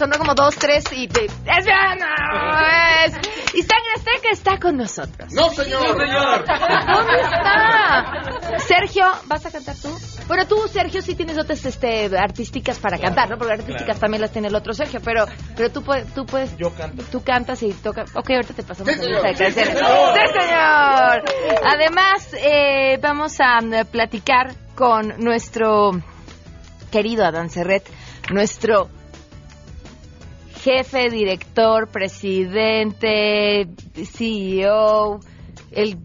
sonó como dos, tres y te... ¡Es viernes! Y Sangre Azteca está con nosotros. ¡No, señor! señor! ¿Dónde está? Sergio, ¿vas a cantar tú? Bueno, tú, Sergio, sí tienes dotes este, artísticas para cantar, ¿no? Porque artísticas también las tiene el otro Sergio, pero, pero tú, puedes, tú puedes... Yo canto. Tú cantas y tocas... Ok, ahorita te pasamos Sí, la señor. lista de Sí, canciones. señor. ¡Sí, señor! Además, eh, vamos a mm, platicar con nuestro querido Adán Serret, nuestro jefe, director, presidente, CEO, el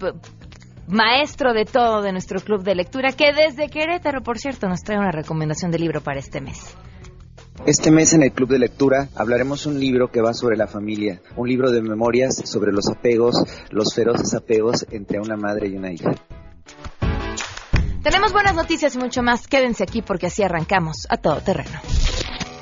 maestro de todo de nuestro club de lectura, que desde Querétaro, por cierto, nos trae una recomendación de libro para este mes. Este mes en el Club de Lectura hablaremos un libro que va sobre la familia, un libro de memorias sobre los apegos, los feroces apegos entre una madre y una hija. Tenemos buenas noticias y mucho más. Quédense aquí porque así arrancamos a todo terreno.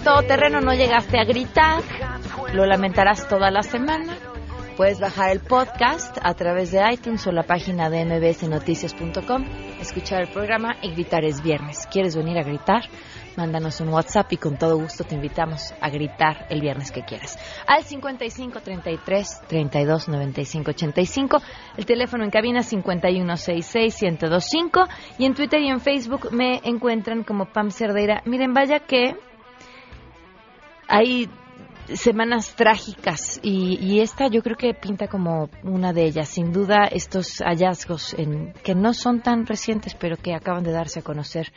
Todo terreno. No llegaste a gritar, lo lamentarás toda la semana. Puedes bajar el podcast a través de iTunes o la página de mbsnoticias.com, escuchar el programa y gritar es viernes. ¿Quieres venir a gritar? Mándanos un WhatsApp y con todo gusto te invitamos a gritar el viernes que quieras. Al 55 33 32 95 85, el teléfono en cabina 5166 1025 y en Twitter y en Facebook me encuentran como Pam Cerdeira. Miren, vaya que hay semanas trágicas y, y esta yo creo que pinta como una de ellas. Sin duda estos hallazgos en, que no son tan recientes pero que acaban de darse a conocer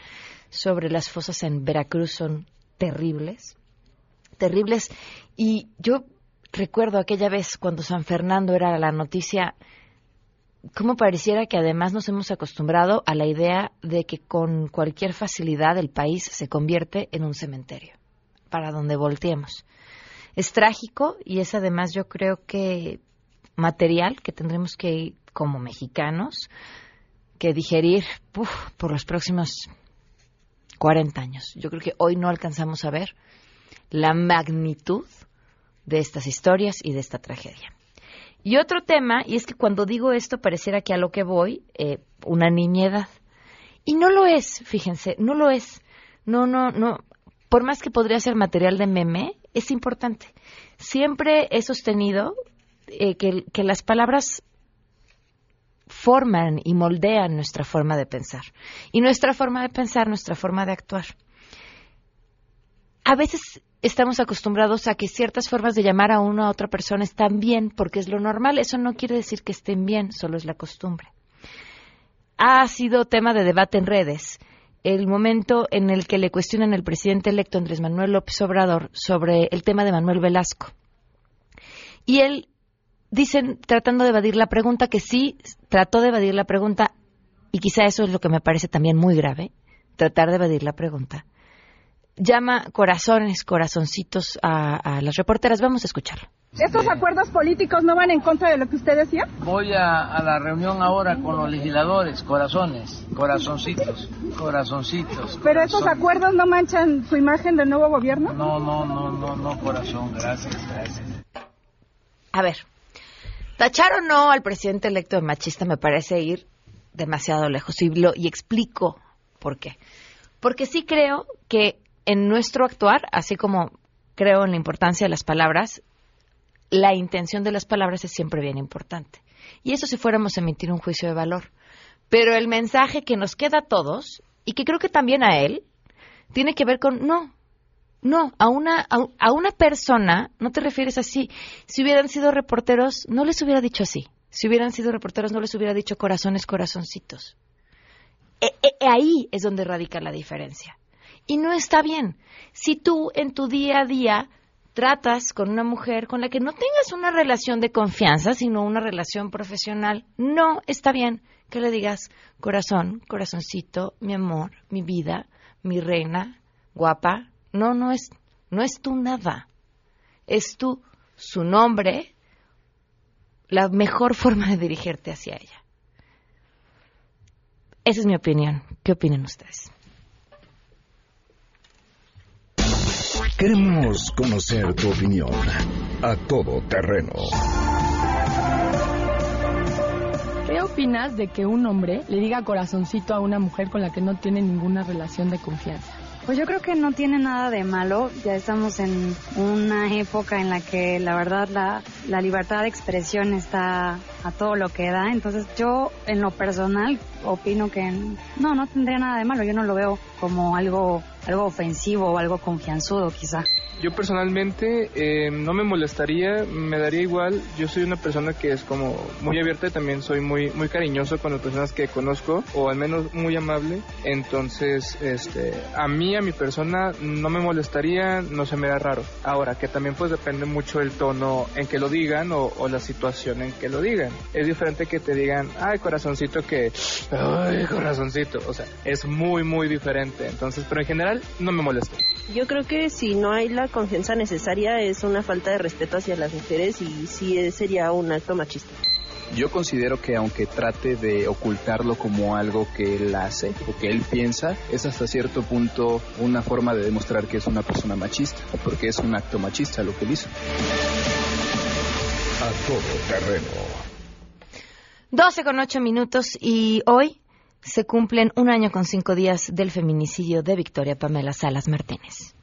sobre las fosas en Veracruz son terribles, terribles. Y yo recuerdo aquella vez cuando San Fernando era la noticia, como pareciera que además nos hemos acostumbrado a la idea de que con cualquier facilidad el país se convierte en un cementerio, para donde volteemos. Es trágico y es además yo creo que material que tendremos que, como mexicanos, que digerir por los próximos 40 años. Yo creo que hoy no alcanzamos a ver la magnitud de estas historias y de esta tragedia. Y otro tema, y es que cuando digo esto pareciera que a lo que voy, eh, una niñedad. Y no lo es, fíjense, no lo es. No, no, no. Por más que podría ser material de meme, es importante. Siempre he sostenido eh, que, que las palabras forman y moldean nuestra forma de pensar. Y nuestra forma de pensar, nuestra forma de actuar. A veces estamos acostumbrados a que ciertas formas de llamar a una a otra persona están bien porque es lo normal. Eso no quiere decir que estén bien, solo es la costumbre. Ha sido tema de debate en redes el momento en el que le cuestionan al presidente electo Andrés Manuel López Obrador sobre el tema de Manuel Velasco. Y él dicen, tratando de evadir la pregunta, que sí trató de evadir la pregunta, y quizá eso es lo que me parece también muy grave, tratar de evadir la pregunta. Llama corazones, corazoncitos a, a las reporteras. Vamos a escucharlo. ¿Estos acuerdos políticos no van en contra de lo que usted decía? Voy a, a la reunión ahora con los legisladores, corazones, corazoncitos, corazoncitos. ¿Pero estos acuerdos no manchan su imagen del nuevo gobierno? No, no, no, no, no, corazón, gracias, gracias. A ver, tachar o no al presidente electo de machista me parece ir demasiado lejos y, lo- y explico por qué. Porque sí creo que en nuestro actuar, así como creo en la importancia de las palabras, la intención de las palabras es siempre bien importante. Y eso si fuéramos a emitir un juicio de valor. Pero el mensaje que nos queda a todos, y que creo que también a él, tiene que ver con, no, no, a una, a, a una persona no te refieres así. Si hubieran sido reporteros, no les hubiera dicho así. Si hubieran sido reporteros, no les hubiera dicho corazones, corazoncitos. E- e- ahí es donde radica la diferencia. Y no está bien. Si tú en tu día a día tratas con una mujer con la que no tengas una relación de confianza, sino una relación profesional, no está bien que le digas corazón, corazoncito, mi amor, mi vida, mi reina, guapa. No, no es, No es tú nada. Es tú su nombre, la mejor forma de dirigirte hacia ella. Esa es mi opinión. ¿Qué opinan ustedes? Queremos conocer tu opinión a todo terreno. ¿Qué opinas de que un hombre le diga corazoncito a una mujer con la que no tiene ninguna relación de confianza? Pues yo creo que no tiene nada de malo. Ya estamos en una época en la que la verdad la, la libertad de expresión está a todo lo que da. Entonces yo en lo personal opino que no, no tendría nada de malo. Yo no lo veo como algo, algo ofensivo o algo confianzudo quizá. Yo personalmente eh, no me molestaría, me daría igual. Yo soy una persona que es como muy abierta y también soy muy muy cariñoso con las personas que conozco o al menos muy amable. Entonces, este, a mí a mi persona no me molestaría, no se me da raro. Ahora que también pues depende mucho el tono en que lo digan o, o la situación en que lo digan. Es diferente que te digan, ay corazoncito que, ay corazoncito. O sea, es muy muy diferente. Entonces, pero en general no me molesta. Yo creo que si no hay la confianza necesaria es una falta de respeto hacia las mujeres y sí sería un acto machista. Yo considero que aunque trate de ocultarlo como algo que él hace o que él piensa, es hasta cierto punto una forma de demostrar que es una persona machista, porque es un acto machista lo que él hizo. A todo terreno. 12 con 8 minutos y hoy se cumplen un año con cinco días del feminicidio de Victoria Pamela Salas Martínez.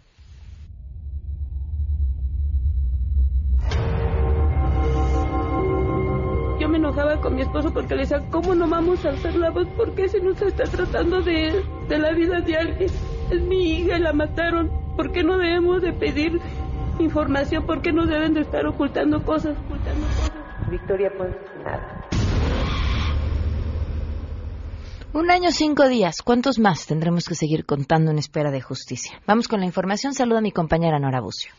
Yo me enojaba con mi esposo porque le decía, ¿cómo no vamos a alzar la voz? ¿Por qué se nos está tratando de, de la vida de alguien? Es mi hija la mataron. ¿Por qué no debemos de pedir información? ¿Por qué no deben de estar ocultando cosas? Ocultando cosas? Victoria pues nada. Un año, cinco días. ¿Cuántos más tendremos que seguir contando en espera de justicia? Vamos con la información. Saluda a mi compañera Nora Bucio.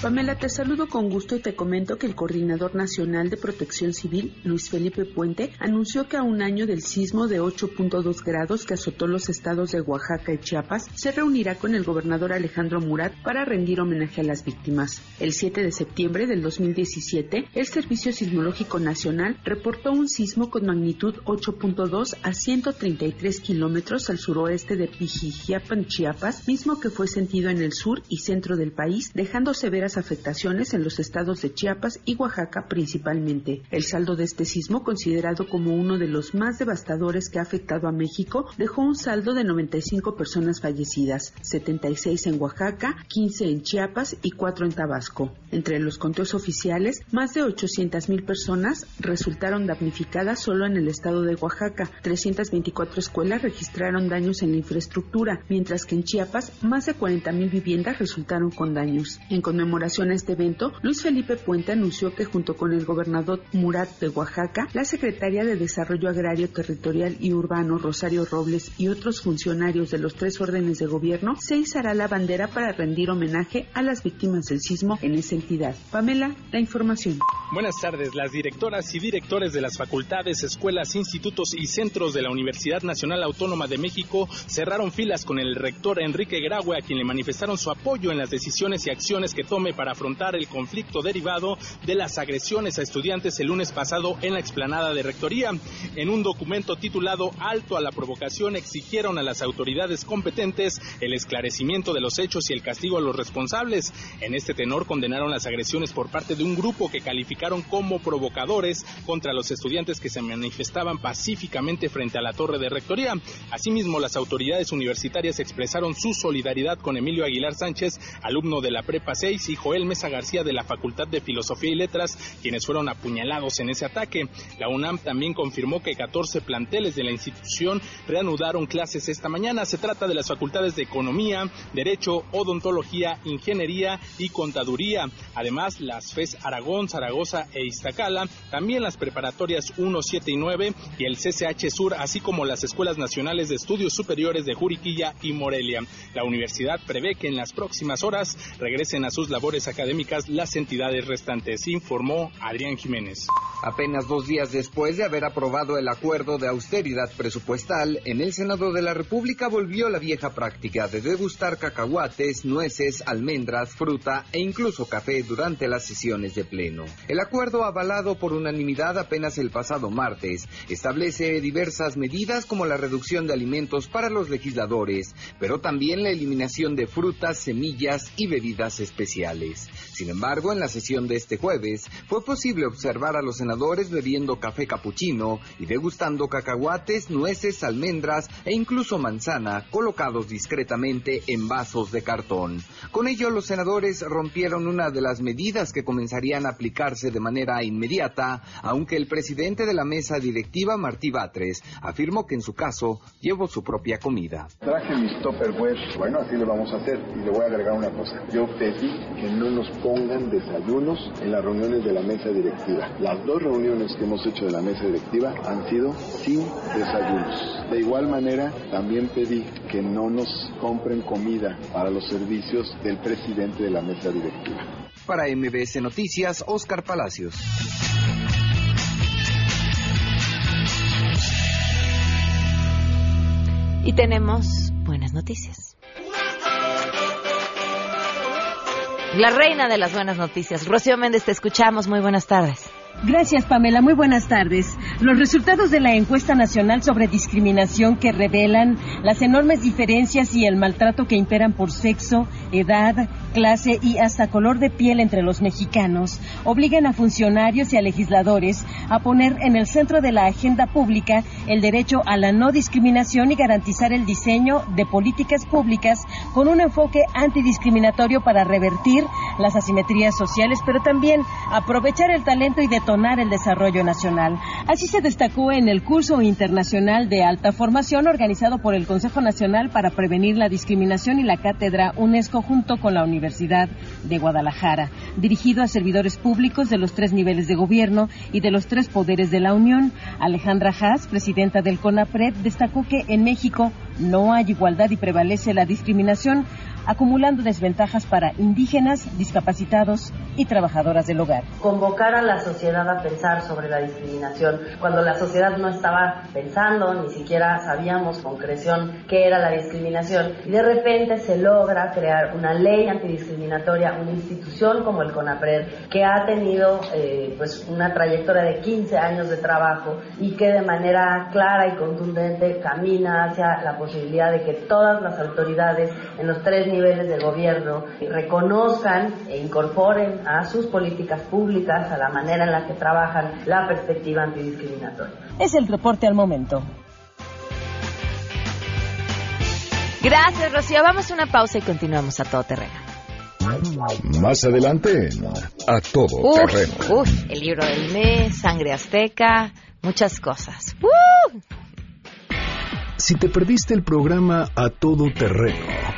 Pamela, te saludo con gusto y te comento que el Coordinador Nacional de Protección Civil, Luis Felipe Puente, anunció que a un año del sismo de 8.2 grados que azotó los estados de Oaxaca y Chiapas, se reunirá con el gobernador Alejandro Murat para rendir homenaje a las víctimas. El 7 de septiembre del 2017, el Servicio Sismológico Nacional reportó un sismo con magnitud 8.2 a 133 kilómetros al suroeste de Pijijiapan, Chiapas, mismo que fue sentido en el sur y centro del país, dejando severas afectaciones en los estados de Chiapas y Oaxaca principalmente. El saldo de este sismo, considerado como uno de los más devastadores que ha afectado a México, dejó un saldo de 95 personas fallecidas, 76 en Oaxaca, 15 en Chiapas y 4 en Tabasco. Entre los conteos oficiales, más de 800 mil personas resultaron damnificadas solo en el estado de Oaxaca. 324 escuelas registraron daños en la infraestructura, mientras que en Chiapas más de 40 mil viviendas resultaron con daños. En conmemoración a este evento, Luis Felipe Puente anunció que junto con el gobernador Murat de Oaxaca, la secretaria de Desarrollo Agrario Territorial y Urbano Rosario Robles y otros funcionarios de los tres órdenes de gobierno se izará la bandera para rendir homenaje a las víctimas del sismo en esa entidad. Pamela, la información. Buenas tardes. Las directoras y directores de las facultades, escuelas, institutos y centros de la Universidad Nacional Autónoma de México cerraron filas con el rector Enrique Graue, a quien le manifestaron su apoyo en las decisiones y acciones que tome para afrontar el conflicto derivado de las agresiones a estudiantes el lunes pasado en la explanada de Rectoría. En un documento titulado Alto a la provocación exigieron a las autoridades competentes el esclarecimiento de los hechos y el castigo a los responsables. En este tenor condenaron las agresiones por parte de un grupo que calificaron como provocadores contra los estudiantes que se manifestaban pacíficamente frente a la torre de Rectoría. Asimismo, las autoridades universitarias expresaron su solidaridad con Emilio Aguilar Sánchez, alumno de la Prepa 6 y Joel Mesa García de la Facultad de Filosofía y Letras, quienes fueron apuñalados en ese ataque. La UNAM también confirmó que 14 planteles de la institución reanudaron clases esta mañana. Se trata de las facultades de Economía, Derecho, Odontología, Ingeniería y Contaduría. Además, las FES Aragón, Zaragoza e Iztacala, también las preparatorias 1, 7 y 9 y el CCH Sur, así como las Escuelas Nacionales de Estudios Superiores de Juriquilla y Morelia. La universidad prevé que en las próximas horas regresen a sus labores labores académicas las entidades restantes, informó Adrián Jiménez. Apenas dos días después de haber aprobado el acuerdo de austeridad presupuestal, en el Senado de la República volvió la vieja práctica de degustar cacahuates, nueces, almendras, fruta e incluso café durante las sesiones de pleno. El acuerdo, avalado por unanimidad apenas el pasado martes, establece diversas medidas como la reducción de alimentos para los legisladores, pero también la eliminación de frutas, semillas y bebidas especiales. Morales Sin embargo, en la sesión de este jueves fue posible observar a los senadores bebiendo café capuchino y degustando cacahuates, nueces, almendras e incluso manzana colocados discretamente en vasos de cartón. Con ello, los senadores rompieron una de las medidas que comenzarían a aplicarse de manera inmediata, aunque el presidente de la mesa directiva, Martí Batres, afirmó que en su caso llevó su propia comida. Traje mis topperware, bueno, así lo vamos a hacer y le voy a agregar una cosa. Yo pedí que no nos pongan desayunos en las reuniones de la mesa directiva. Las dos reuniones que hemos hecho de la mesa directiva han sido sin desayunos. De igual manera, también pedí que no nos compren comida para los servicios del presidente de la mesa directiva. Para MBS Noticias, Oscar Palacios. Y tenemos buenas noticias. La reina de las buenas noticias. Rocío Méndez, te escuchamos. Muy buenas tardes. Gracias, Pamela. Muy buenas tardes. Los resultados de la encuesta nacional sobre discriminación que revelan las enormes diferencias y el maltrato que imperan por sexo, edad, clase y hasta color de piel entre los mexicanos obligan a funcionarios y a legisladores a poner en el centro de la agenda pública el derecho a la no discriminación y garantizar el diseño de políticas públicas con un enfoque antidiscriminatorio para revertir las asimetrías sociales, pero también aprovechar el talento y el desarrollo nacional. Así se destacó en el curso internacional de alta formación organizado por el Consejo Nacional para Prevenir la Discriminación y la Cátedra UNESCO junto con la Universidad de Guadalajara, dirigido a servidores públicos de los tres niveles de gobierno y de los tres poderes de la Unión. Alejandra Haas, presidenta del CONAPRED, destacó que en México no hay igualdad y prevalece la discriminación, acumulando desventajas para indígenas, discapacitados y trabajadoras del hogar. Convocar a la sociedad a pensar sobre la discriminación cuando la sociedad no estaba pensando, ni siquiera sabíamos con concreción qué era la discriminación y de repente se logra crear una ley antidiscriminatoria, una institución como el CONAPRED que ha tenido eh, pues una trayectoria de 15 años de trabajo y que de manera clara y contundente camina hacia la posibilidad de que todas las autoridades en los tres niveles niveles del gobierno reconozcan e incorporen a sus políticas públicas, a la manera en la que trabajan, la perspectiva antidiscriminatoria. Es el reporte al momento. Gracias, Rocío. Vamos a una pausa y continuamos a todo terreno. Más adelante, a todo terreno. Uf, el libro del mes, sangre azteca, muchas cosas. ¡Uh! Si te perdiste el programa A Todo Terreno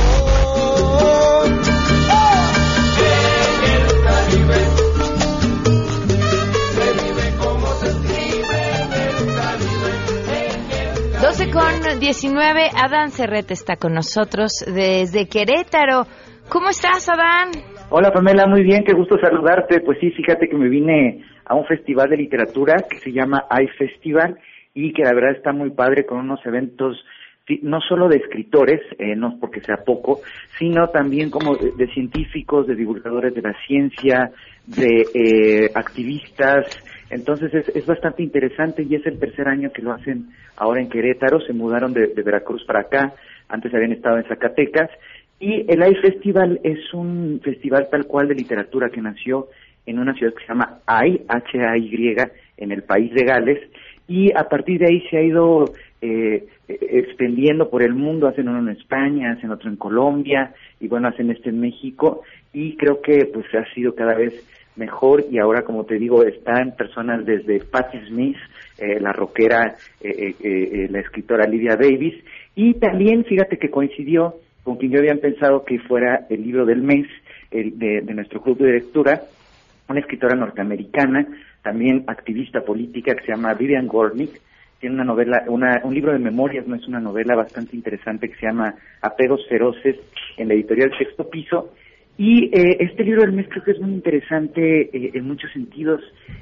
12 con 19, Adán Cerrete está con nosotros desde Querétaro. ¿Cómo estás, Adán? Hola, Pamela, muy bien, qué gusto saludarte. Pues sí, fíjate que me vine a un festival de literatura que se llama iFestival y que la verdad está muy padre con unos eventos no solo de escritores, eh, no porque sea poco, sino también como de, científicos, de divulgadores de la ciencia, de eh, activistas, entonces es, es, bastante interesante y es el tercer año que lo hacen ahora en Querétaro, se mudaron de, Veracruz para acá, antes habían estado en Zacatecas, y el AI Festival es un festival tal cual de literatura que nació en una ciudad que se llama AI, H-A-Y, en el país de Gales, y a partir de ahí se ha ido eh, extendiendo por el mundo, hacen uno en España, hacen otro en Colombia, y bueno, hacen este en México, y creo que pues ha sido cada vez mejor y ahora, como te digo, están personas desde Patti Smith, eh, la rockera, eh, eh, la escritora Lydia Davis, y también, fíjate que coincidió con quien yo había pensado que fuera el libro del mes el, de, de nuestro club de lectura, una escritora norteamericana, también activista política que se llama Vivian Gornick, tiene una novela, una, un libro de memorias, no es una novela bastante interesante que se llama Apegos Feroces en la editorial Sexto Piso. Y eh, este libro del mes creo que es muy interesante eh, en muchos sentidos.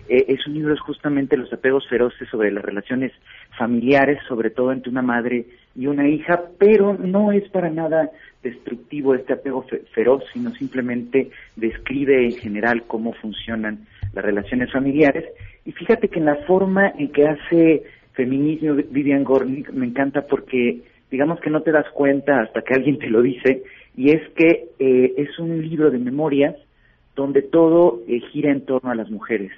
Eh, es un libro justamente los apegos feroces sobre las relaciones familiares, sobre todo entre una madre y una hija, pero no es para nada destructivo este apego feroz, sino simplemente describe en general cómo funcionan las relaciones familiares. Y fíjate que en la forma en que hace feminismo Vivian Gornick me encanta porque digamos que no te das cuenta hasta que alguien te lo dice, y es que eh, es un libro de memorias donde todo eh, gira en torno a las mujeres.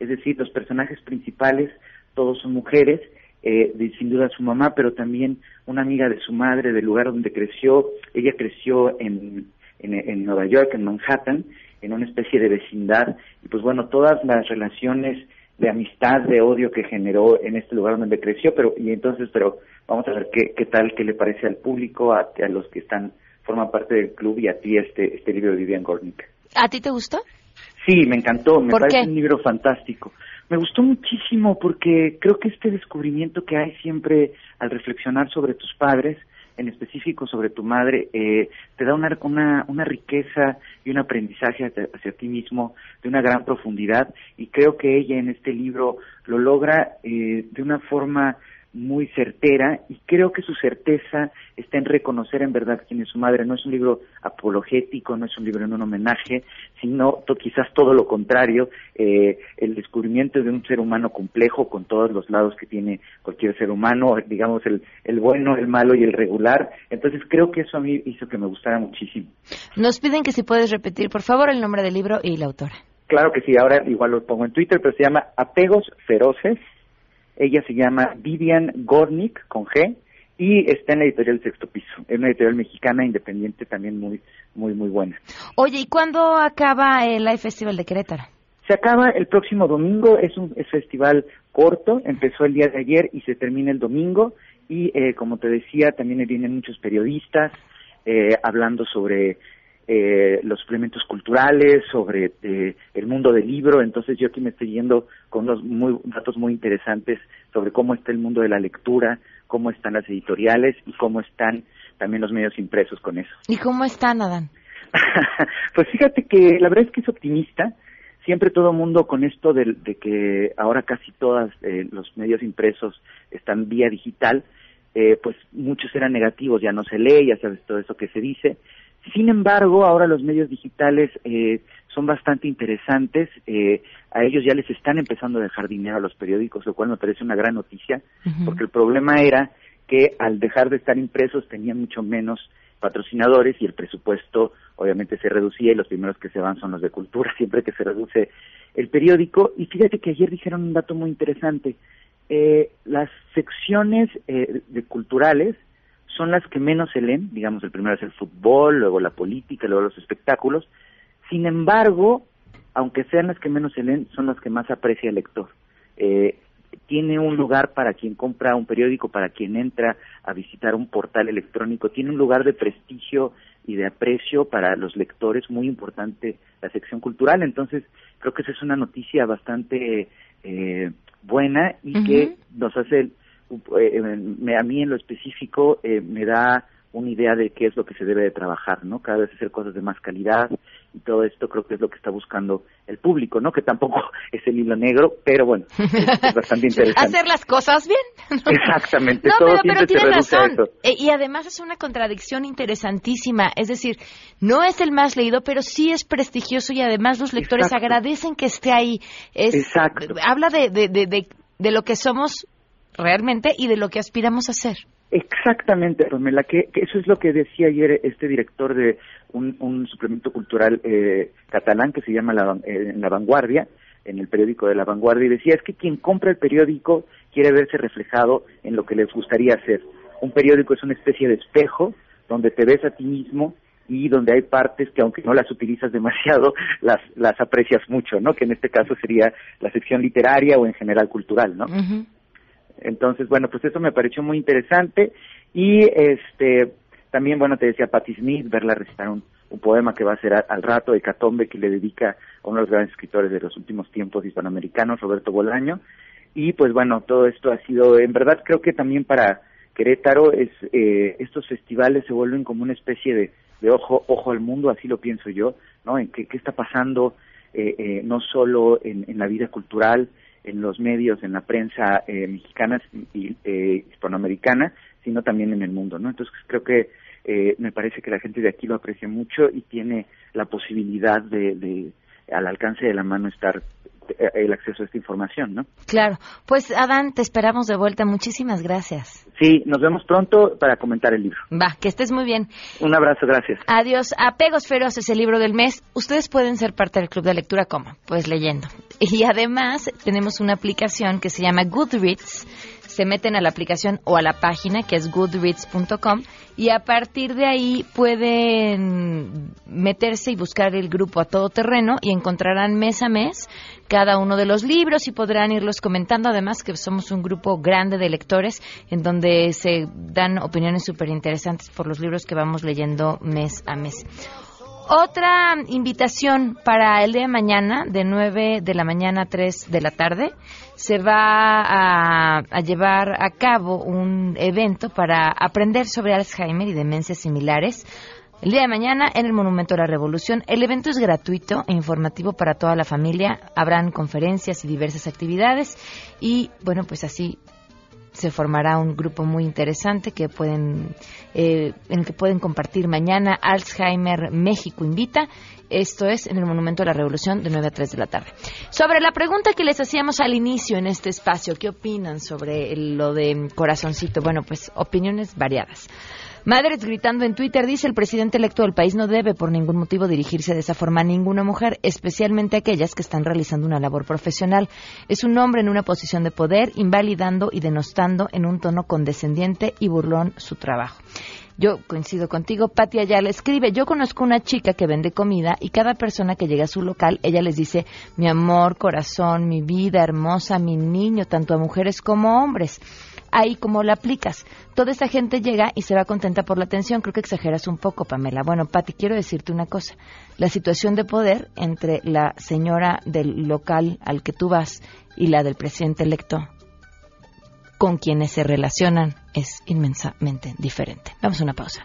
Es decir, los personajes principales todos son mujeres, eh, sin duda su mamá, pero también una amiga de su madre, del lugar donde creció. Ella creció en, en, en Nueva York, en Manhattan, en una especie de vecindad, y pues bueno, todas las relaciones de amistad, de odio que generó en este lugar donde creció, pero y entonces, pero vamos a ver qué, qué tal, qué le parece al público, a, a los que están forman parte del club y a ti este este libro de Vivian Gornick. ¿A ti te gustó? Sí, me encantó, me parece un libro fantástico. Me gustó muchísimo porque creo que este descubrimiento que hay siempre al reflexionar sobre tus padres, en específico sobre tu madre, eh, te da una, una, una riqueza y un aprendizaje hacia, hacia, ti mismo de una gran profundidad y creo que ella en este libro lo logra eh, de una forma muy certera y creo que su certeza está en reconocer en verdad quién es su madre. No es un libro apologético, no es un libro en un homenaje, sino to, quizás todo lo contrario, eh, el descubrimiento de un ser humano complejo con todos los lados que tiene cualquier ser humano, digamos el, el bueno, el malo y el regular. Entonces creo que eso a mí hizo que me gustara muchísimo. Nos piden que si puedes repetir, por favor, el nombre del libro y la autora. Claro que sí, ahora igual lo pongo en Twitter, pero se llama Apegos Feroces ella se llama Vivian Gornick, con G, y está en la editorial Sexto Piso. Es una editorial mexicana independiente también muy, muy, muy buena. Oye, ¿y cuándo acaba el Live Festival de Querétaro? Se acaba el próximo domingo, es un es festival corto, empezó el día de ayer y se termina el domingo. Y eh, como te decía, también vienen muchos periodistas eh, hablando sobre eh, los suplementos culturales, sobre eh, el mundo del libro. Entonces yo aquí me estoy yendo con unos muy, datos muy interesantes sobre cómo está el mundo de la lectura, cómo están las editoriales y cómo están también los medios impresos con eso. ¿Y cómo están, Adán? pues fíjate que la verdad es que es optimista. Siempre todo mundo con esto de, de que ahora casi todos eh, los medios impresos están vía digital, eh, pues muchos eran negativos, ya no se lee, ya sabes todo eso que se dice. Sin embargo, ahora los medios digitales eh, son bastante interesantes. Eh, a ellos ya les están empezando a dejar dinero a los periódicos, lo cual me parece una gran noticia, uh -huh. porque el problema era que al dejar de estar impresos tenían mucho menos patrocinadores y el presupuesto obviamente se reducía y los primeros que se van son los de cultura, siempre que se reduce el periódico. Y fíjate que ayer dijeron un dato muy interesante. Eh, las secciones eh, de culturales son las que menos se leen, digamos, el primero es el fútbol, luego la política, luego los espectáculos. Sin embargo, aunque sean las que menos se leen, son las que más aprecia el lector. Eh, tiene un lugar para quien compra un periódico, para quien entra a visitar un portal electrónico, tiene un lugar de prestigio y de aprecio para los lectores, muy importante la sección cultural. Entonces, creo que esa es una noticia bastante eh, buena y uh -huh. que nos hace eh, me, a mí en lo específico eh, me da una idea de qué es lo que se debe de trabajar, ¿no? Cada vez hacer cosas de más calidad y todo esto creo que es lo que está buscando el público, ¿no? Que tampoco es el hilo negro, pero bueno, es, bastante interesante. Hacer las cosas bien. Exactamente, no, todo pero, siempre pero tiene se razón. reduce a eso. Eh, y además es una contradicción interesantísima, es decir, no es el más leído, pero sí es prestigioso y además los lectores Exacto. agradecen que esté ahí. Es, Exacto. Habla de, de, de, de, de lo que somos realmente y de lo que aspiramos a ser. Exactamente, Romela, que, que, eso es lo que decía ayer este director de un, un suplemento cultural eh, catalán que se llama La, eh, La Vanguardia, en el periódico de La Vanguardia, y decía, es que quien compra el periódico quiere verse reflejado en lo que les gustaría hacer. Un periódico es una especie de espejo donde te ves a ti mismo y donde hay partes que aunque no las utilizas demasiado, las, las aprecias mucho, ¿no? Que en este caso sería la sección literaria o en general cultural, ¿no? Entonces, bueno, pues eso me pareció muy interesante y este también, bueno, te decía Patti Smith, verla recitar un, un poema que va a ser al rato de Catombe que le dedica a uno de los grandes escritores de los últimos tiempos hispanoamericanos, Roberto Bolaño. Y pues bueno, todo esto ha sido, en verdad creo que también para Querétaro es, eh, estos festivales se vuelven como una especie de, de ojo, ojo al mundo, así lo pienso yo, ¿no? En qué, qué está pasando eh, eh, no solo en, en la vida cultural, en los medios, en la prensa eh, mexicana y eh, hispanoamericana, sino también en el mundo, ¿no? Entonces creo que eh, me parece que la gente de aquí lo aprecia mucho y tiene la posibilidad de, de al alcance de la mano estar el acceso a esta información, ¿no? Claro. Pues Adán, te esperamos de vuelta. Muchísimas gracias. Sí, nos vemos pronto para comentar el libro. Va, que estés muy bien. Un abrazo, gracias. Adiós. Apegos Feroces, el libro del mes. Ustedes pueden ser parte del club de lectura, ¿cómo? Pues leyendo. Y además tenemos una aplicación que se llama Goodreads. Se meten a la aplicación o a la página que es goodreads.com y a partir de ahí pueden meterse y buscar el grupo a todo terreno y encontrarán mes a mes cada uno de los libros y podrán irlos comentando. Además que somos un grupo grande de lectores en donde se dan opiniones súper interesantes por los libros que vamos leyendo mes a mes. Otra invitación para el día de mañana, de 9 de la mañana a 3 de la tarde, se va a, a, llevar a cabo un evento para aprender sobre Alzheimer y demencias similares. El día de mañana en el Monumento de la Revolución. El evento es gratuito e informativo para toda la familia. Habrán conferencias y diversas actividades. Y bueno, pues así se formará un grupo muy interesante que pueden, eh, en el que pueden compartir mañana. Alzheimer México invita. Esto es en el Monumento de la Revolución de 9 a 3 de la tarde. Sobre la pregunta que les hacíamos al inicio en este espacio, ¿qué opinan sobre lo de corazoncito? Bueno, pues opiniones variadas. Madres gritando en Twitter dice el presidente electo del país no debe por ningún motivo dirigirse de esa forma a ninguna mujer, especialmente aquellas que están realizando una labor profesional. Es un hombre en una posición de poder, invalidando y denostando en un tono condescendiente y burlón su trabajo. Yo coincido contigo, Pati Ayala escribe, yo conozco una chica que vende comida y cada persona que llega a su local, ella les dice, mi amor, corazón, mi vida hermosa, mi niño, tanto a mujeres como a hombres ahí como la aplicas. Toda esa gente llega y se va contenta por la atención. Creo que exageras un poco, Pamela. Bueno, Pati, quiero decirte una cosa. La situación de poder entre la señora del local al que tú vas y la del presidente electo con quienes se relacionan es inmensamente diferente. Vamos a una pausa.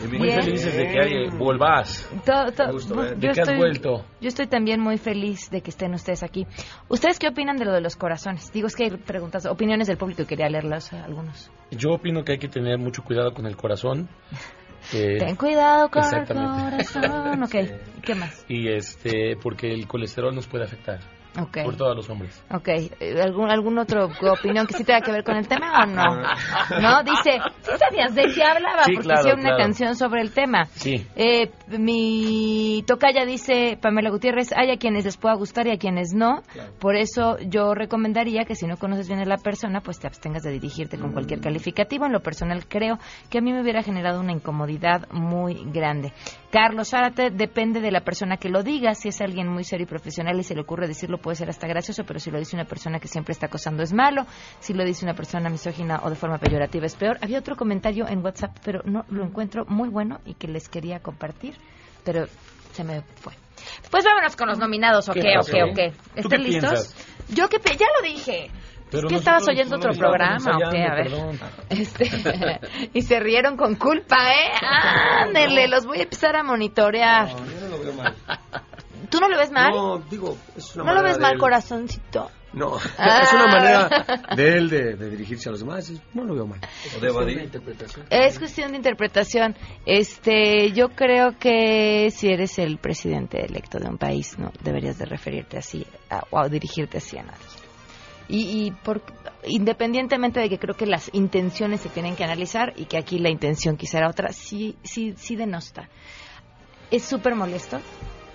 Muy felices de que volvás. Todo, todo, gusto, ¿De yo que estoy, has vuelto? Yo estoy también muy feliz de que estén ustedes aquí. ¿Ustedes qué opinan de lo de los corazones? Digo, es que hay preguntas, opiniones del público y quería leerlas a algunos. Yo opino que hay que tener mucho cuidado con el corazón. Eh, Ten cuidado con el corazón. Ok, ¿qué más? y este, porque el colesterol nos puede afectar. Ok. Por todos los hombres. Ok, eh, ¿algún, algún otro opinión que sí tenga que ver con el tema o no? ¿No? Dice, ¿sí sabías de qué hablaba? Sí, Porque claro, hicieron una claro. canción sobre el tema. Sí. Eh, mi tocaya dice, Pamela Gutiérrez, hay a quienes les pueda gustar y a quienes no. Por eso yo recomendaría que si no conoces bien a la persona, pues te abstengas de dirigirte con cualquier calificativo. En lo personal creo que a mí me hubiera generado una incomodidad muy grande. Carlos Zárate, depende de la persona que lo diga. Si es alguien muy serio y profesional y se le ocurre decirlo, puede ser hasta gracioso, pero si lo dice una persona que siempre está acosando es malo. Si lo dice una persona misógina o de forma peyorativa es peor. Había otro comentario en WhatsApp, pero no lo encuentro muy bueno y que les quería compartir, pero se me fue. Pues vámonos con los nominados, ¿ok? ¿Qué. ¿Tú ¿Están listos? piensas? Yo que ya lo dije. Pero es que nosotros estabas oyendo otro programa, ¿o qué? A ver. ensayando. Este, y se rieron con culpa, ¿eh? Ándele, los voy a empezar a monitorear. No, yo no lo veo mal. ¿Tú no lo ves mal? No, digo, es una ¿No lo ves mal, él- corazoncito? No, Ah. es una manera de él de, de dirigirse a los demás. No lo veo mal. O de evadir. Es cuestión de interpretación. Este, yo creo que si eres el presidente electo de un país, no deberías de referirte así a- o a dirigirte así a nadie. Y, y por, independientemente de que creo que las intenciones se tienen que analizar y que aquí la intención quizá era otra, sí, sí, sí denosta. Es súper molesto,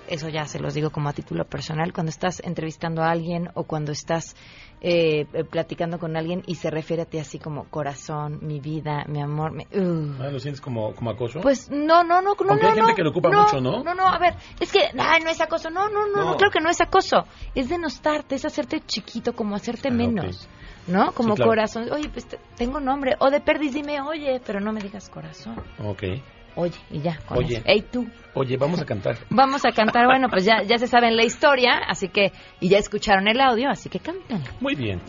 eso ya se los digo como a título personal, cuando estás entrevistando a alguien o cuando estás eh, eh, platicando con alguien y se refiere a ti así como corazón, mi vida, mi amor, mi- uh. Ah, ¿Lo sientes como, como acoso? Pues no, no, no, no, Aunque no, hay gente no, que lo ocupa no, mucho, ¿no? No, no, a ver, es que, ay, no es acoso, no, no, no, no, No. claro que no es acoso, es denostarte, es hacerte chiquito, como hacerte Ah, menos, ¿no? Como claro. corazón, oye, pues te- tengo nombre, o de perdiz dime, oye, pero no me digas corazón, Ok. Oye, y ya, con Oye. eso. Tú, Oye, vamos a cantar. vamos a cantar, bueno, pues ya, ya se saben la historia, así que, y ya escucharon el audio, así que cantan. Muy bien.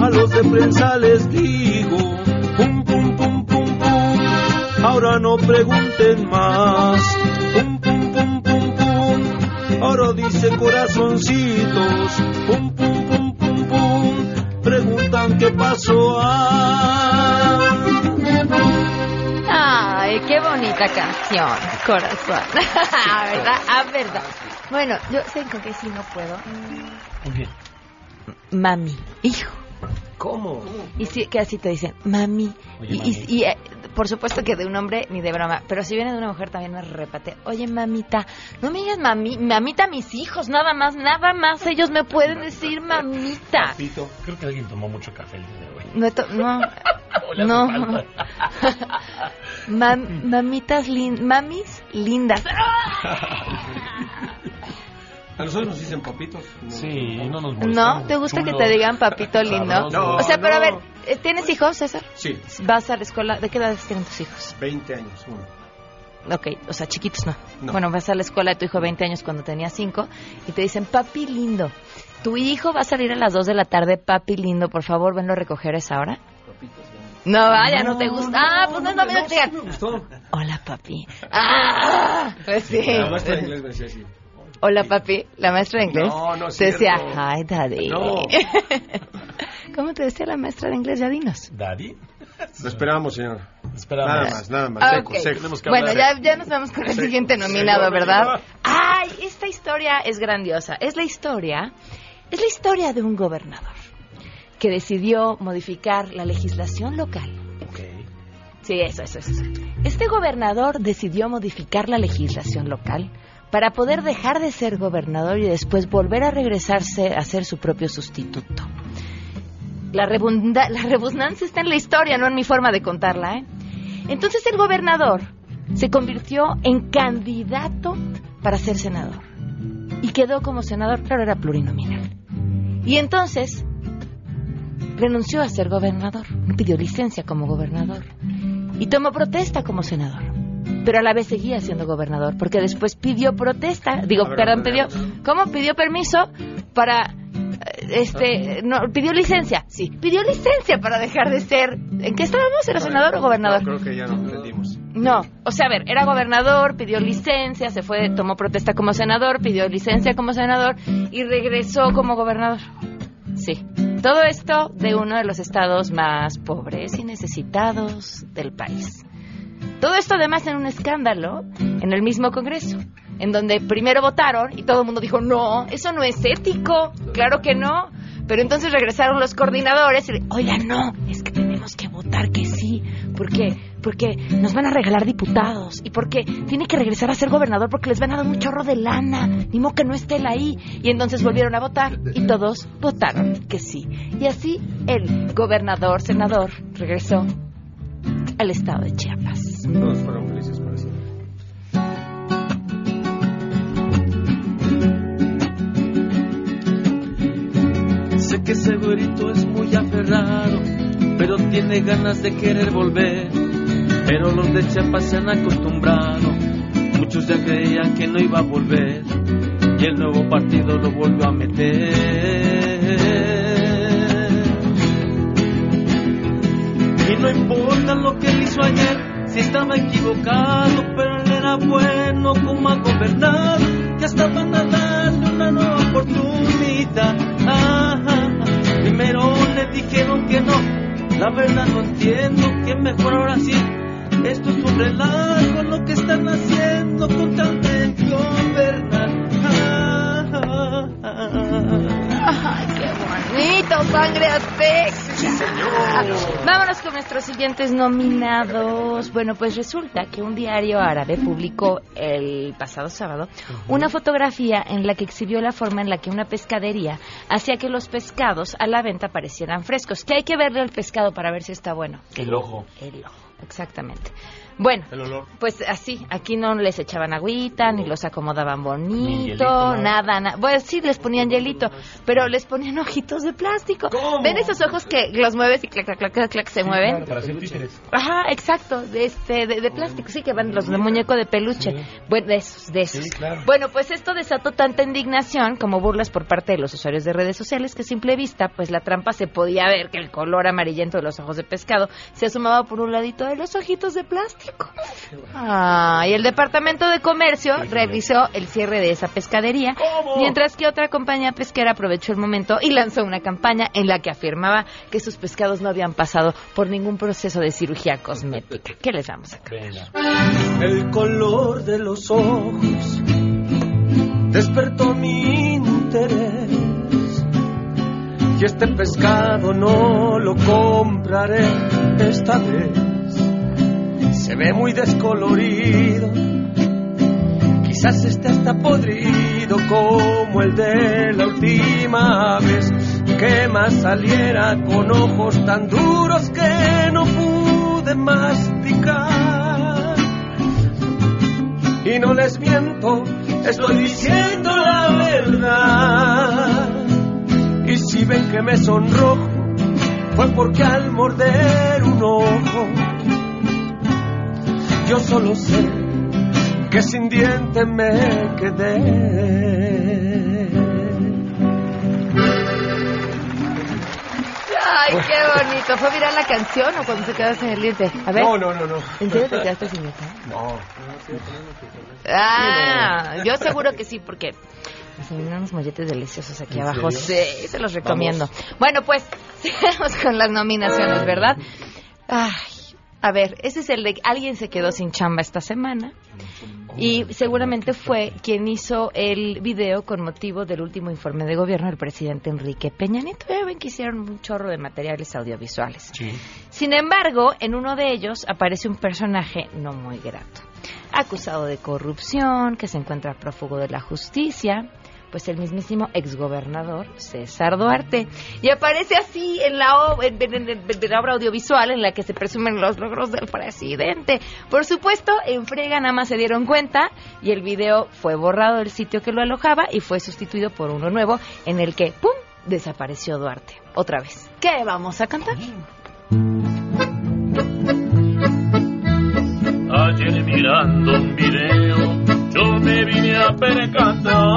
A los de prensa les digo, pum pum pum pum pum, ahora no pregunten más, dice corazoncitos, pum pum pum pum pum, preguntan qué pasó. Ah. Ay, qué bonita canción, corazón. A verdad, a verdad. Bueno, yo sé con qué sí no puedo. Muy bien. Mami, hijo. ¿Cómo? Y sí, que así te dicen, mami. Oye, y, y- y, eh, por supuesto que de un hombre ni de broma, pero si viene de una mujer también me repate, oye mamita, no me digas mami, mamita a mis hijos, nada más, nada más, ellos me pueden decir mamita. Papito, creo que alguien tomó mucho café el día de hoy. No, no, no. Mam- mamitas lin mamis lindas. A nosotros nos dicen papitos. Sí, no nos ¿No? ¿Te gusta que te digan papito lindo? Sabroso. o sea, pero a No, ver, no. eh, ¿tienes hijos, César? Sí, ¿Vas a la escuela? ¿De qué edades tienen tus hijos? 20 años, uno. Ok, o sea, chiquitos no. No. Bueno, vas a la escuela de tu hijo 20 años cuando tenía 5 y te dicen, papi lindo, tu hijo va a salir a las 2 de la tarde, papi lindo, por favor, venlo a recoger a esa hora. No, vaya, no, te gusta. Ah, pues no mismo que te digan, Me gustó. Hola, papi. Ah, pues sí. La maestra de inglés me decía así. Hola, papi. La maestra de inglés No, no te decía, hi, daddy. No. ¿Cómo te decía la maestra de inglés? Ya dinos. ¿Daddy? Lo esperamos, señor. Esperamos. Nada más, nada más. Ah, Seco, ok. seco. Tenemos que Bueno, ya, ya nos vamos con el siguiente nominado. ¿verdad? Ay, esta historia es grandiosa. Es la historia, es la historia de un gobernador que decidió modificar la legislación local. Sí, eso, eso, eso. Este gobernador decidió modificar la legislación local para poder dejar de ser gobernador y después volver a regresarse a ser su propio sustituto. La, rebunda- la redundancia está en la historia, no en mi forma de contarla. ¿eh? Entonces el gobernador se convirtió en candidato para ser senador. Y quedó como senador, claro, era plurinominal. Y entonces renunció a ser gobernador, pidió licencia como gobernador. Y tomó protesta como senador. Pero a la vez seguía siendo gobernador, porque después pidió protesta, digo, ver, perdón, pidió. ¿cómo pidió permiso para eh, este no pidió licencia? Sí, pidió licencia para dejar de ser ¿En qué estábamos? ¿Era senador o gobernador? No, creo que ya no entendimos. No, o sea, a ver, era gobernador, pidió licencia, se fue, tomó protesta como senador, pidió licencia como senador y regresó como gobernador. Sí. Todo esto de uno de los estados más pobres y necesitados del país. Todo esto además en un escándalo en el mismo Congreso, en donde primero votaron y todo el mundo dijo, no, eso no es ético, claro que no. Pero entonces regresaron los coordinadores y, oigan, no, es que tenemos que votar que sí, porque porque nos van a regalar diputados y porque tiene que regresar a ser gobernador porque les van a dar un chorro de lana, ni modo que no esté él ahí. Y entonces volvieron a votar y todos votaron que sí. Y así el gobernador, senador, regresó al estado de Chiapas. Todos fueron felices para siempre. Sé que ese güerito es muy aferrado, pero tiene ganas de querer volver. Pero los de Chiapas se han acostumbrado, muchos ya creían que no iba a volver, y el nuevo partido lo volvió a meter. Y no importa lo que hizo ayer, estaba equivocado, pero él era bueno como gobernado, que hasta van a darle una nueva oportunidad. Primero le dijeron que no, la verdad no entiendo, que mejor ahora sí. Esto es un relajo lo que están haciendo con tal de gobernar. ¡Ay, qué bonito! ¡Sangre azteca! Vámonos con nuestros siguientes nominados. Bueno, pues resulta que un diario árabe publicó el pasado sábado una fotografía en la que exhibió la forma en la que una pescadería hacía que los pescados a la venta parecieran frescos. Que hay que verle al pescado para ver si está bueno. El ojo. El ojo, exactamente. Bueno, El olor. pues así, aquí no les echaban agüita, ni los acomodaban bonito, hielito, nada. nada. Bueno, sí les ponían hielito, pero les ponían ojitos de plástico. ¿Ven esos ojos que los mueves y clac, clac, clac, clac, se mueven? Para hacer. Ajá, exacto, de este, de, de plástico, sí, que van los de muñeco de peluche. Bueno, de esos, de esos. Bueno, pues esto desató tanta indignación como burlas por parte de los usuarios de redes sociales que a simple vista, pues la trampa se podía ver que el color amarillento de los ojos de pescado se asomaba por un ladito de los ojitos de plástico. Ah, y el Departamento de Comercio realizó el cierre de esa pescadería, mientras que otra compañía pesquera aprovechó el momento y lanzó una campaña en la que afirmaba que sus pescados no habían pasado por ningún proceso de cirugía cosmética. ¿Qué les vamos a El color de los ojos despertó mi interés. Y este pescado no lo compraré esta vez. Se ve muy descolorido. Quizás esté hasta podrido como el de la última vez que más saliera con ojos tan duros que no pude masticar. Y no les miento, estoy diciendo la verdad. Y si ven que me sonrojo, fue porque al morder un ojo, yo solo sé que sin diente me quedé. Ay, qué bonito. ¿Fue viral la canción o cuando se quedó sin el diente? A ver. No, no, no, no. ¿En serio te quedaste sin diente? No. Ah, yo seguro que sí, porque nos vienen unos molletes deliciosos aquí ¿En abajo. serio? Sí, se los recomiendo. Bueno, pues, sigamos con las nominaciones, ¿verdad? Ay, a ver, ese es el de alguien se quedó sin chamba esta semana. Y seguramente fue quien hizo el video con motivo del último informe de gobierno del presidente Enrique Peña Nieto. Ya ven que hicieron un chorro de materiales audiovisuales. Sin embargo, en uno de ellos aparece un personaje no muy grato, acusado de corrupción, que se encuentra prófugo de la justicia, pues el mismísimo exgobernador César Duarte. Y aparece así en la, la obra audiovisual en la que se presumen los logros del presidente. Por supuesto, en Frega nada más se dieron cuenta y el video fue borrado del sitio que lo alojaba y fue sustituido por uno nuevo en el que, ¡pum!, desapareció Duarte. Otra vez. ¿Qué vamos a cantar? Ayer mirando un video, yo me vine a percatar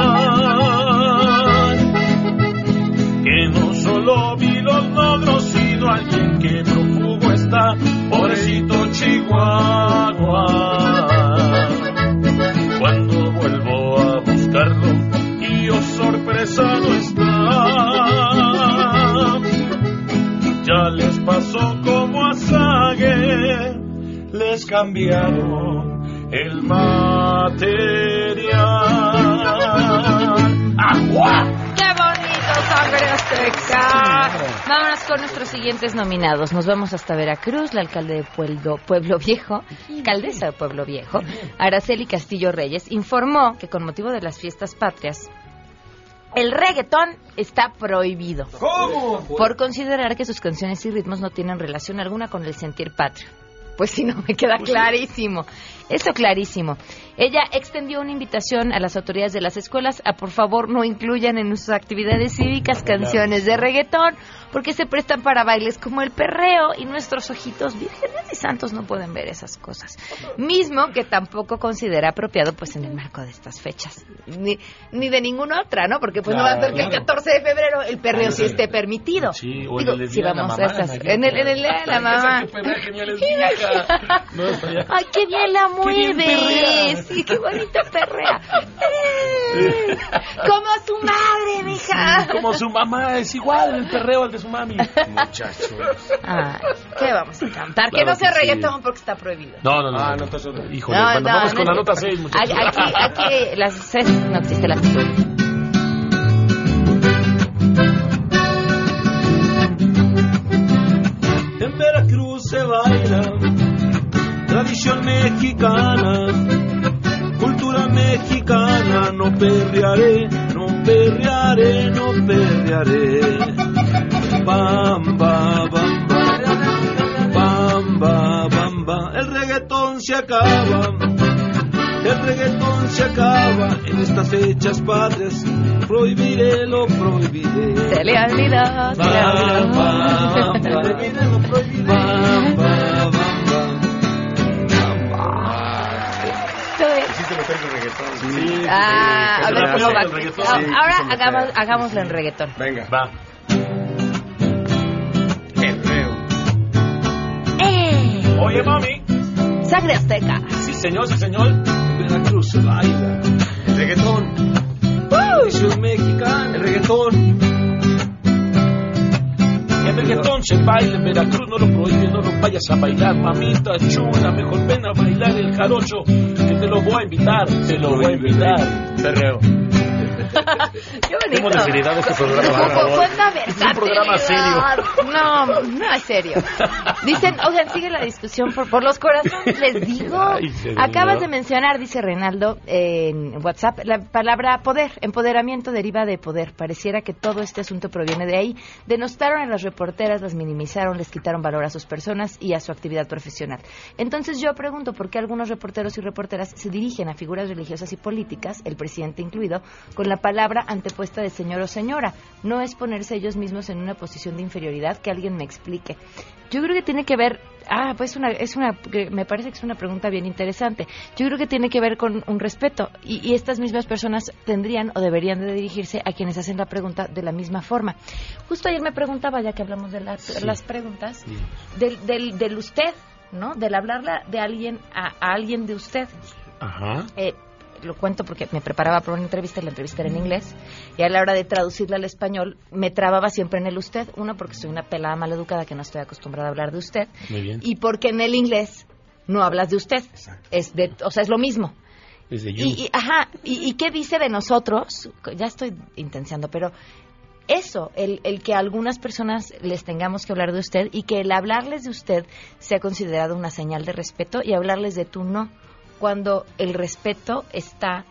les cambiaron el material. ¡Agua! ¡Qué bonito, sangre azteca! Vámonos con nuestros siguientes nominados. Nos vamos hasta Veracruz, la alcalde de Pueblo, Pueblo Viejo, alcaldesa de Pueblo Viejo, Araceli Castillo Reyes, informó que con motivo de las fiestas patrias, el reggaetón está prohibido. ¿Cómo? Por considerar que sus canciones y ritmos no tienen relación alguna con el sentir patrio. Pues si no, me queda clarísimo. Eso clarísimo. Ella extendió una invitación a las autoridades de las escuelas a por favor no incluyan en sus actividades cívicas canciones de reggaetón porque se prestan para bailes como el perreo y nuestros ojitos vírgenes y santos no pueden ver esas cosas. Mismo que tampoco considera apropiado pues en el marco de estas fechas. Ni, ni de ninguna otra, ¿no? Porque pues no va a ser que el Claro. 14 de febrero el perreo sí esté permitido. Sí, o en el si vamos a en el, en el día de la Esa mamá. Ay, qué bien la mueves. Sí, qué bonito perrea. Eh, Como su madre, mija. Como su mamá, es igual el perreo al de su mami. Muchachos. Ay, ¿qué vamos a cantar? que Claro no sea que sí. reggaetón porque está prohibido. No, no, no. Ah, no, entonces no. Híjole, No, bueno, no, vamos no con la nota 6, muchachos. Aquí, aquí, aquí las seis noticias las En perrearé, no perrearé, no perrearé. Bam, ba, bam, ba, bam, ba, bam, ba. El reggaetón se acaba. El reggaetón se acaba en estas fechas patrias. Prohibiré, lo prohibiré. Se le olvidó, se le Bam, bam, olvidó. bam. Prohibiré, lo prohibiré. Bam, Meter el reggaetón. Sí, Ah, a sí, ver sí, cómo sí, va. reggaetón. Ah, Sí, Ahora hagamos, hagámoslo en reggaetón. Venga. Va. Perreo. ¡Eh! Oye, mami. Sangre azteca. Sí, señor, sí, señor. En Veracruz se baila. El reggaetón. Tradición mexicana. El reggaetón. Reggaetón en Veracruz, no lo prohíbe, no lo vayas a bailar, mamita chula, mejor ven a bailar el jarocho, que te lo voy a invitar, te lo voy a invitar. Perreo. Qué bonito. Demos la seriedad de este programa, Es un programa versatilidad. No, no es serio. Dicen, oigan, sigue la discusión por, por los corazones, les digo. Ay. Acabas de mencionar, dice Reinaldo en WhatsApp, la palabra poder. Empoderamiento deriva de poder. Pareciera que todo este asunto proviene de ahí. Denostaron a las reporteras, las minimizaron, les quitaron valor a sus personas y a su actividad profesional. Entonces yo pregunto por qué algunos reporteros y reporteras se dirigen a figuras religiosas y políticas, el presidente incluido, con la palabra antepuesta de señor o señora. No es ponerse ellos mismos en una posición de inferioridad que alguien me explique. Yo creo que tiene que ver, ah, pues una, es una, que me parece que es una pregunta bien interesante. Yo creo que tiene que ver con un respeto y, y estas mismas personas tendrían o deberían de dirigirse a quienes hacen la pregunta de la misma forma. Justo ayer me preguntaba, ya que hablamos de las, Sí. las preguntas, del, del, del usted, ¿no? Del hablarle de alguien a, a alguien de usted. Ajá. Eh, lo cuento porque me preparaba para una entrevista y la entrevista era en inglés y a la hora de traducirla al español me trababa siempre en el usted, uno porque soy una pelada maleducada que no estoy acostumbrada a hablar de usted Muy bien. y porque en el inglés no hablas de usted, es de, o sea, es lo mismo. You. Y, y- ajá, y, y qué dice de nosotros? Ya estoy intenciando, pero eso, el, el que a algunas personas les tengamos que hablar de usted y que el hablarles de usted sea considerado una señal de respeto y hablarles de tú no, cuando el respeto está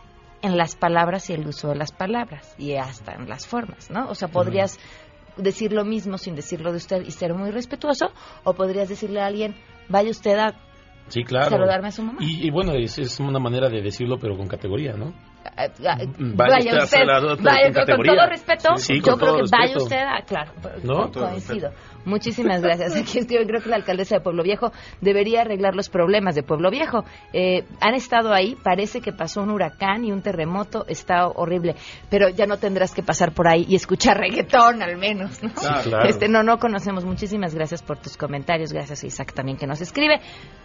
en las palabras y el uso de las palabras y hasta en las formas, ¿no? O sea, podrías decir lo mismo sin decirlo de usted y ser muy respetuoso o podrías decirle a alguien, vaya usted a Sí, claro. saludarme a su mamá. Y, y bueno, es, es una manera de decirlo, pero con categoría, ¿no? Ah, ah, Mm, vaya, vaya usted a usted, con vaya, con, todo respeto, Sí, yo con creo todo que vaya respeto. usted a, claro, coincido. Muchísimas gracias. Aquí es que yo creo que la alcaldesa de Pueblo Viejo debería arreglar los problemas de Pueblo Viejo. Eh, han estado ahí, parece que pasó un huracán y un terremoto, está horrible, pero ya no tendrás que pasar por ahí y escuchar reggaetón al menos, ¿no? Claro. Este, no, no conocemos. Muchísimas gracias por tus comentarios. Gracias a Isaac también que nos escribe.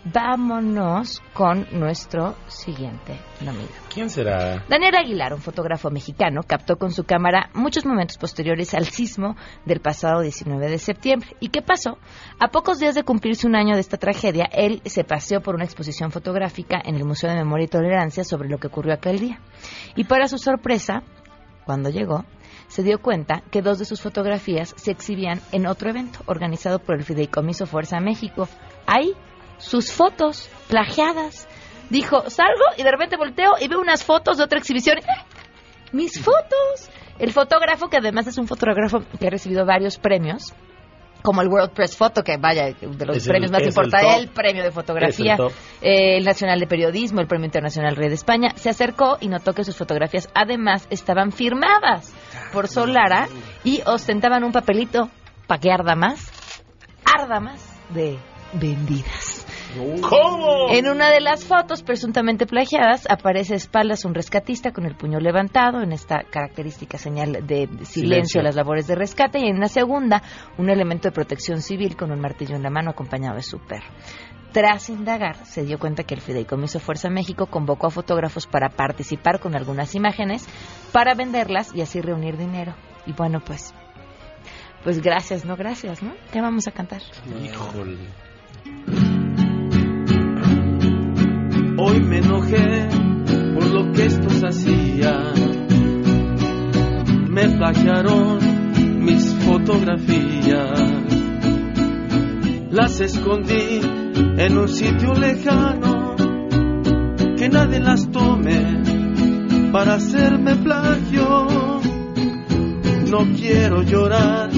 Vámonos con nuestro siguiente nominado. ¿Quién será? Daniel Aguilar, un fotógrafo mexicano, captó con su cámara muchos momentos posteriores al sismo del pasado 19 de septiembre. ¿Y qué pasó? A pocos días de cumplirse un año de esta tragedia, él se paseó por una exposición fotográfica en el Museo de Memoria y Tolerancia sobre lo que ocurrió aquel día. Y para su sorpresa, cuando llegó, se dio cuenta que dos de sus fotografías se exhibían en otro evento organizado por el Fideicomiso Fuerza México. Ahí, sus fotos plagiadas. Dijo, salgo y de repente volteo y veo unas fotos de otra exhibición. ¡Ah! ¡Mis fotos! El fotógrafo, que además es un fotógrafo que ha recibido varios premios, como el World Press Photo, que vaya, de los Es el- premios más el importantes, el, premio de fotografía, el eh, el Nacional de Periodismo, el Premio Internacional Rey de España, se acercó y notó que sus fotografías además estaban firmadas por Solara y ostentaban un papelito para que arda más, arda más de vendidas. ¿Cómo? En una de las fotos presuntamente plagiadas aparece a espaldas un rescatista con el puño levantado en esta característica señal de silencio, Silencio. a las labores de rescate y en una segunda un elemento de protección civil con un martillo en la mano acompañado de su perro. Tras indagar, se dio cuenta que el Fideicomiso Fuerza México convocó a fotógrafos para participar con algunas imágenes, para venderlas y así reunir dinero. Y bueno, pues, pues gracias, no gracias, ¿no? ¿Qué vamos a cantar? Híjole. Hoy me enojé por lo que estos hacían. Me plagiaron mis fotografías. Las escondí en un sitio lejano. Que nadie las tome para hacerme plagio. No quiero llorar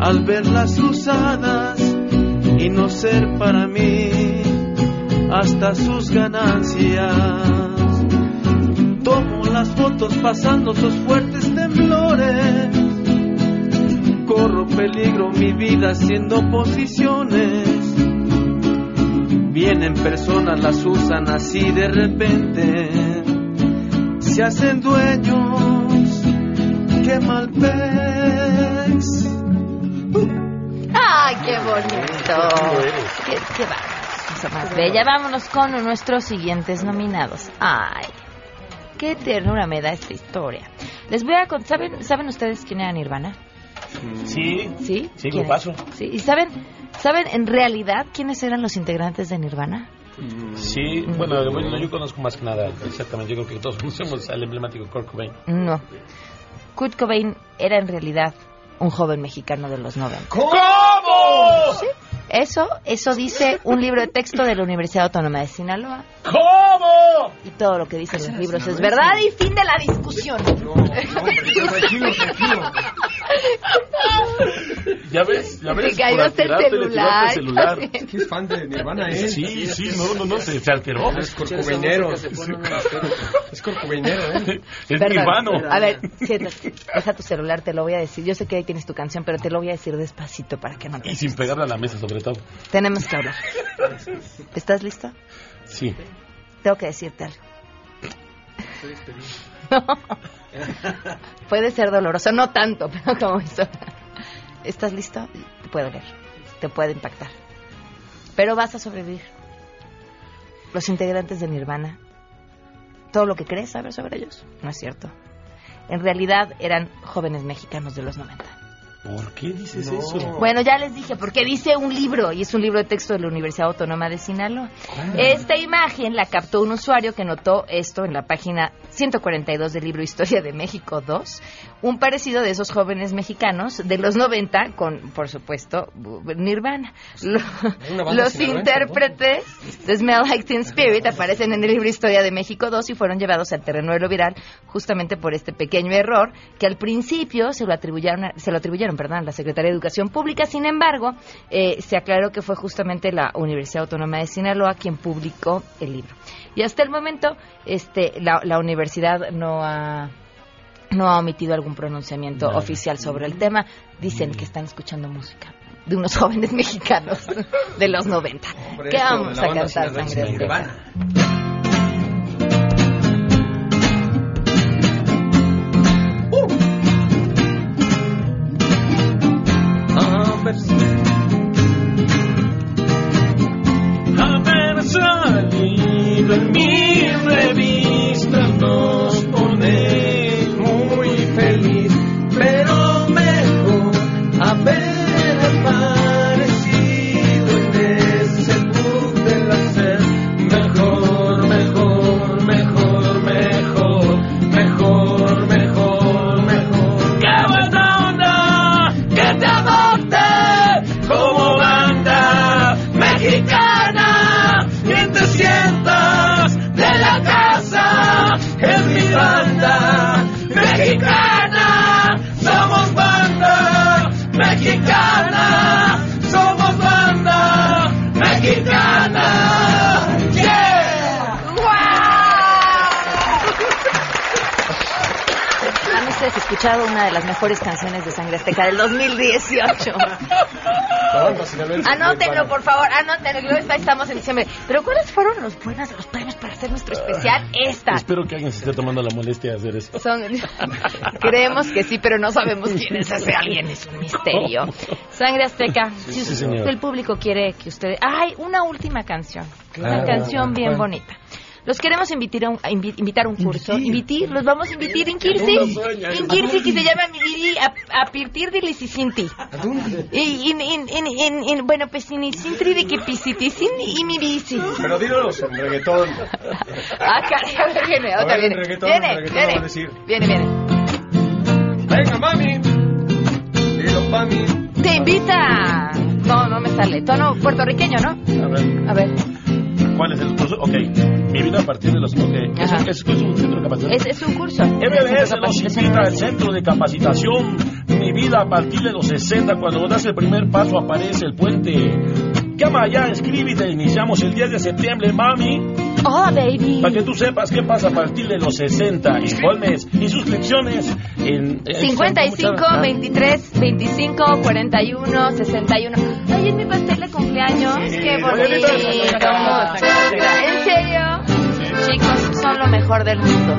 al verlas usadas y no ser para mí hasta sus ganancias. Tomo las fotos pasando sus fuertes temblores. Corro peligro mi vida haciendo posiciones. Vienen personas, las usan así de repente. Se hacen dueños. Qué mal pez. ¡Ay, qué bonito! ¡Qué, qué va! Cosa más bella. Vámonos con nuestros siguientes nominados. ¡Ay! ¡Qué ternura me da esta historia! Les voy a contar. ¿Saben, ¿saben ustedes quién era Nirvana? Sí. ¿Sí? Sí, ¿Quién grupazo. es? Sí. ¿Y saben, saben en realidad quiénes eran los integrantes de Nirvana? Sí, bueno, bueno, yo conozco más que nada, exactamente. Yo creo que todos conocemos al emblemático Kurt Cobain. No. Kurt Cobain era en realidad un joven mexicano de los 90. ¿Cómo? Sí. Eso, eso dice un libro de texto de la Universidad Autónoma de Sinaloa. ¿Cómo? Y todo lo que dicen los libros es verdad y fin de la discusión. tranquilo, tranquilo. Ya ves, ya ves. Se cayó el celular. el celular. Es que es fan de Nirvana, ¿eh? Sí, sí, no, no, no, se, se alteró. Es corcovainero. Es corcovainero, ¿eh? Es nirvano. A ver, siéntate. Deja tu celular, te lo voy a decir. Yo sé que ahí tienes tu canción, pero te lo voy a decir despacito para que no te... Y sin pegarle a la mesa, sobre Tenemos que hablar. ¿Estás listo? Sí. Tengo que decirte algo. No. Puede ser doloroso, no tanto, pero como eso. ¿Estás listo? Te puede doler, te puede impactar. Pero vas a sobrevivir. Los integrantes de Nirvana, todo lo que crees saber sobre ellos, no es cierto. En realidad eran jóvenes mexicanos de los 90. ¿Por qué dices eso? Bueno, ya les dije, porque dice un libro, y es un libro de texto de la Universidad Autónoma de Sinaloa. Esta imagen la captó un usuario que notó esto en la página 142 del libro Historia de México 2, un parecido de esos jóvenes mexicanos de los 90 con, por supuesto, Nirvana. Lo- los intérpretes de Smell Like Teen Spirit aparecen en el libro Historia de México 2 y fueron llevados al terreno de lo viral justamente por este pequeño error que al principio se lo atribuyeron, a- se lo atribuyeron perdón, la Secretaría de Educación Pública. Sin embargo, eh, se aclaró que fue justamente la Universidad Autónoma de Sinaloa quien publicó el libro. Y hasta el momento, este, la, la universidad no ha no ha omitido algún pronunciamiento oficial sobre el tema. Dicen que están escuchando música de unos jóvenes mexicanos de los 90. Hombre, ¿Qué vamos a cantar, sangre mejores canciones de Sangre Azteca del 2018. Anótenlo, por favor, anótenlo. Estamos en diciembre. Pero ¿cuáles fueron los buenos los premios para hacer nuestro especial? Esta. Espero que alguien se esté tomando la molestia de hacer esto. Son... Creemos que sí, pero no sabemos quién es ese alguien. Es un misterio. Sangre Azteca, si sí, señor. el público quiere que ustedes... ¡Ay! Una última canción. Una canción bien bonita. Los queremos invitar a un, a invi- invitar a un curso. Invitar, los vamos a invitar en ¿A dónde Kirsi. En Kirsi que se llama Miviri a, a partir de Lisisinti. Y en, en, en, en, en- bueno, pues en Isintri de que pisitisin y mi bici. Pero dinos en reggaetón. Ah, caray, a ver, viene, A otra ver, viene. Viene, viene. a. Viene, viene. Venga, mami. Dilo, mami. Te invita. No, no me sale. Tono puertorriqueño, ¿no? A ver. A ver. ¿Cuál es el curso? Ok. Mi vida a partir de los... Ok. Es, Ajá. es, es un centro de capacitación. Es, es un curso. MBS los invita al centro de capacitación Mi vida a partir de los 60 Cuando das el primer paso aparece el puente Llama ya, escríbete Iniciamos el 10 de septiembre, mami Oh, baby. Para que tú sepas qué pasa a partir de los 60 Informes y suscripciones en... en- 55 muchas- 23 25 41 61. Ay, es mi pastel de cumpleaños. Qué bonito. En serio, chicos, son lo mejor del mundo.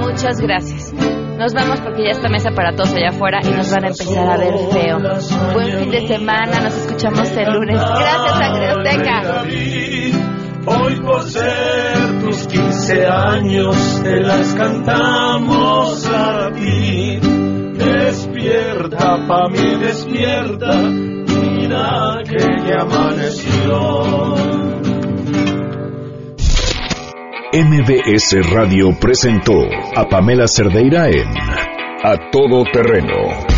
Muchas gracias. Nos vamos porque ya está mesa para todos allá afuera y nos van a empezar a ver feo. Buen fin de semana, nos escuchamos el lunes. Gracias, Sangre Azteca. Hoy por ser tus 15 años te las cantamos a ti. Despierta, pa' mí despierta, mira que ya amaneció. MBS Radio presentó a Pamela Cerdeira en A Todo Terreno.